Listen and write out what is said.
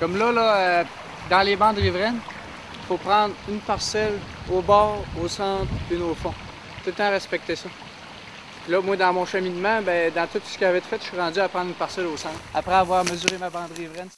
Comme là, là euh, dans les bandes riveraines, il faut prendre une parcelle au bord, au centre, une au fond. Tout le temps respecter ça. Là, moi, dans mon cheminement, ben, dans tout ce que j'avais fait, je suis rendu à prendre une parcelle au centre. Après avoir mesuré ma bande riveraine.